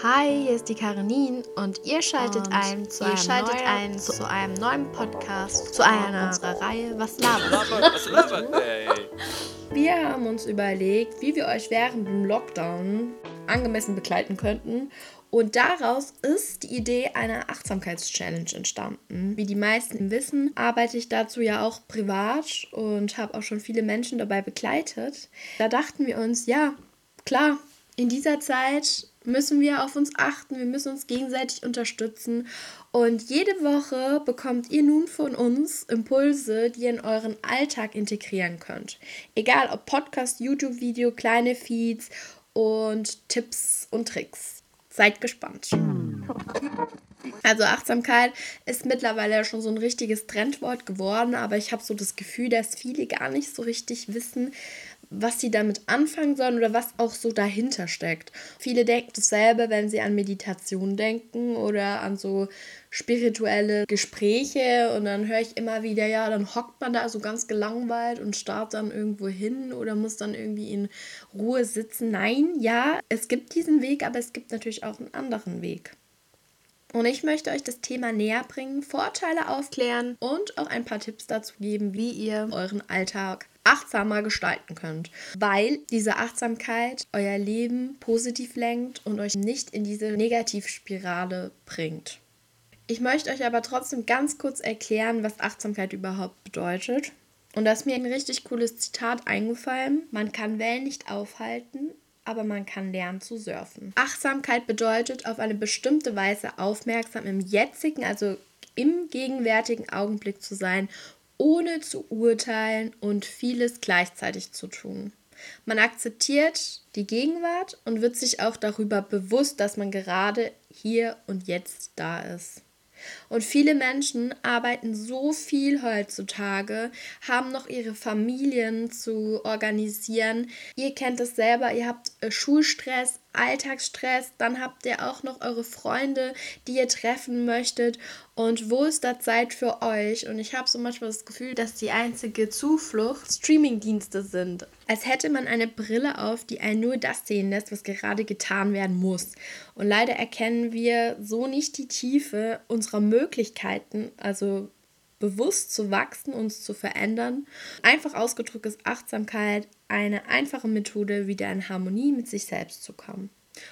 Hi, hier ist die Karenin und ihr schaltet und ein, zu, ihr einem schaltet neuen, ein zu, zu einem neuen Podcast, zu einer unserer Reihe Was labert? Was labert, ey? Wir haben uns überlegt, wie wir euch während dem Lockdown angemessen begleiten könnten. Und daraus ist die Idee einer Achtsamkeitschallenge entstanden. Wie die meisten wissen, arbeite ich dazu ja auch privat und habe auch schon viele Menschen dabei begleitet. Da dachten wir uns, ja, klar, in dieser Zeit müssen wir auf uns achten, wir müssen uns gegenseitig unterstützen. Und jede Woche bekommt ihr nun von uns Impulse, die ihr in euren Alltag integrieren könnt. Egal ob Podcast, YouTube-Video, kleine Feeds und Tipps und Tricks. Seid gespannt. Also Achtsamkeit ist mittlerweile schon so ein richtiges Trendwort geworden, aber ich habe so das Gefühl, dass viele gar nicht so richtig wissen, was sie damit anfangen sollen oder was auch so dahinter steckt. Viele denken dasselbe, wenn sie an Meditation denken oder an so spirituelle Gespräche und dann höre ich immer wieder, ja, dann hockt man da so ganz gelangweilt und starrt dann irgendwo hin oder muss dann irgendwie in Ruhe sitzen. Nein, ja, es gibt diesen Weg, aber es gibt natürlich auch einen anderen Weg. Und ich möchte euch das Thema näher bringen, Vorteile aufklären und auch ein paar Tipps dazu geben, wie ihr euren Alltag achtsamer gestalten könnt, weil diese Achtsamkeit euer Leben positiv lenkt und euch nicht in diese Negativspirale bringt. Ich möchte euch aber trotzdem ganz kurz erklären, was Achtsamkeit überhaupt bedeutet. Und da ist mir ein richtig cooles Zitat eingefallen. Man kann Wellen nicht aufhalten, aber man kann lernen zu surfen. Achtsamkeit bedeutet, auf eine bestimmte Weise aufmerksam im jetzigen, also im gegenwärtigen Augenblick zu sein ohne zu urteilen und vieles gleichzeitig zu tun. Man akzeptiert die Gegenwart und wird sich auch darüber bewusst, dass man gerade hier und jetzt da ist. Und viele Menschen arbeiten so viel heutzutage, haben noch ihre Familien zu organisieren. Ihr kennt es selber, ihr habt äh, Schulstress, Alltagsstress, dann habt ihr auch noch eure Freunde, die ihr treffen möchtet. Und wo ist da Zeit für euch? Und ich habe so manchmal das Gefühl, dass die einzige Zuflucht Streamingdienste sind. Als hätte man eine Brille auf, die einen nur das sehen lässt, was gerade getan werden muss. Und leider erkennen wir so nicht die Tiefe unserer Möglichkeiten, also bewusst zu wachsen, uns zu verändern. Einfach ausgedrückt ist Achtsamkeit eine einfache Methode, wieder in Harmonie mit sich selbst zu kommen.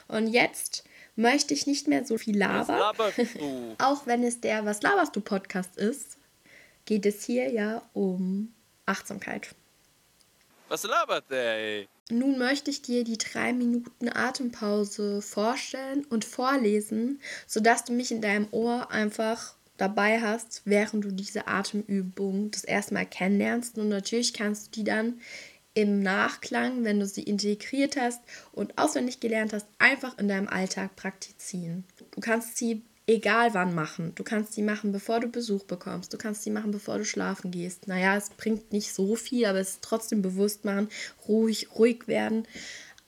Und jetzt möchte ich nicht mehr so viel labern. Auch wenn es der Was laberst du Podcast ist, geht es hier ja um Achtsamkeit. Was labert der, ey? Nun möchte ich dir die drei Minuten Atempause vorstellen und vorlesen, sodass du mich in deinem Ohr einfach dabei hast, während du diese Atemübung das erste Mal kennenlernst. Und natürlich kannst du die dann im Nachklang, wenn du sie integriert hast und auswendig gelernt hast, einfach in deinem Alltag praktizieren. Du kannst sie egal wann machen. Du kannst sie machen, bevor du Besuch bekommst. Du kannst sie machen, bevor du schlafen gehst. Naja, es bringt nicht so viel, aber es ist trotzdem bewusst machen, ruhig, ruhig werden.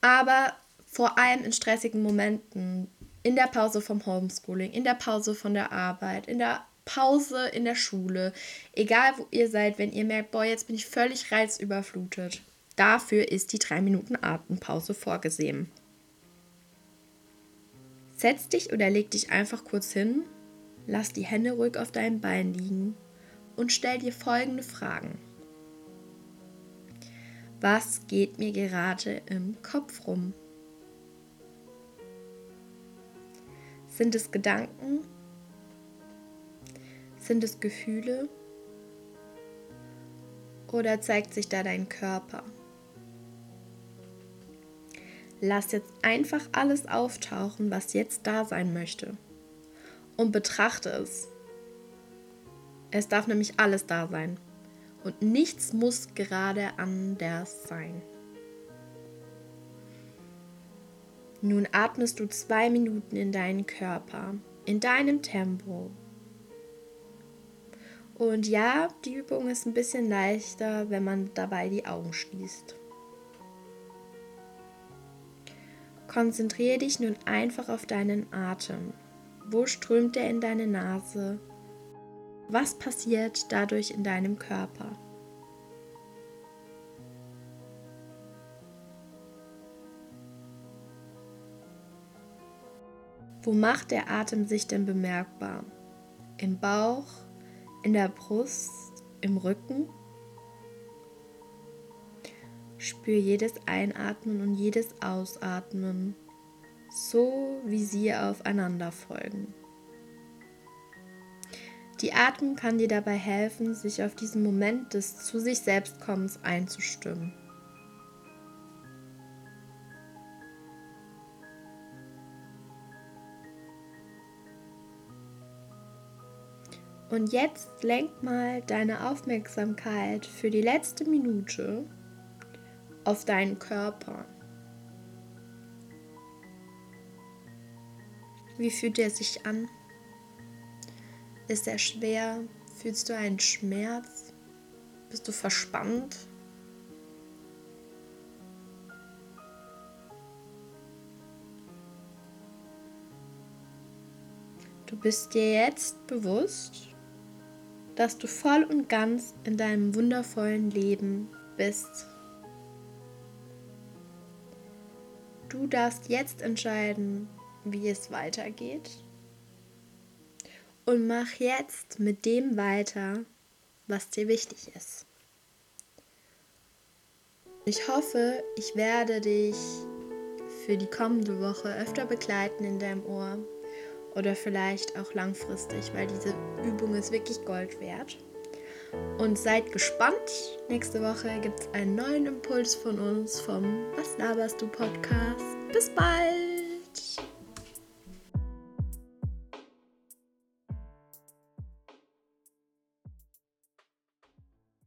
Aber vor allem in stressigen Momenten, in der Pause vom Homeschooling, in der Pause von der Arbeit, in der Pause in der Schule, egal wo ihr seid, wenn ihr merkt, boah, jetzt bin ich völlig reizüberflutet. Dafür ist die 3 Minuten Atempause vorgesehen. Setz dich oder leg dich einfach kurz hin, lass die Hände ruhig auf deinem Bein liegen und stell dir folgende Fragen. Was geht mir gerade im Kopf rum? Sind es Gedanken? Sind es Gefühle? Oder zeigt sich da dein Körper? Lass jetzt einfach alles auftauchen, was jetzt da sein möchte. Und betrachte es. Es darf nämlich alles da sein. Und nichts muss gerade anders sein. Nun atmest du zwei Minuten in deinen Körper, in deinem Tempo. Und ja, die Übung ist ein bisschen leichter, wenn man dabei die Augen schließt. Konzentriere dich nun einfach auf deinen Atem. Wo strömt er in deine Nase? Was passiert dadurch in deinem Körper? Wo macht der Atem sich denn bemerkbar? Im Bauch, in der Brust, im Rücken? Spür jedes Einatmen und jedes Ausatmen, so wie sie aufeinander folgen. Die Atmung kann dir dabei helfen, sich auf diesen Moment des zu sich selbst Kommens einzustimmen. Und jetzt lenk mal deine Aufmerksamkeit für die letzte Minute auf deinen Körper. Wie fühlt er sich an? Ist er schwer? Fühlst du einen Schmerz? Bist du verspannt? Du bist dir jetzt bewusst, dass du voll und ganz in deinem wundervollen Leben bist. Du darfst jetzt entscheiden, wie es weitergeht. Und mach jetzt mit dem weiter, was dir wichtig ist. Ich hoffe, ich werde dich für die kommende Woche öfter begleiten in deinem Ohr oder vielleicht auch langfristig, weil diese Übung ist wirklich Gold wert. Und seid gespannt. Nächste Woche gibt es einen neuen Impuls von uns vom Was laberst du Podcast. Bis bald!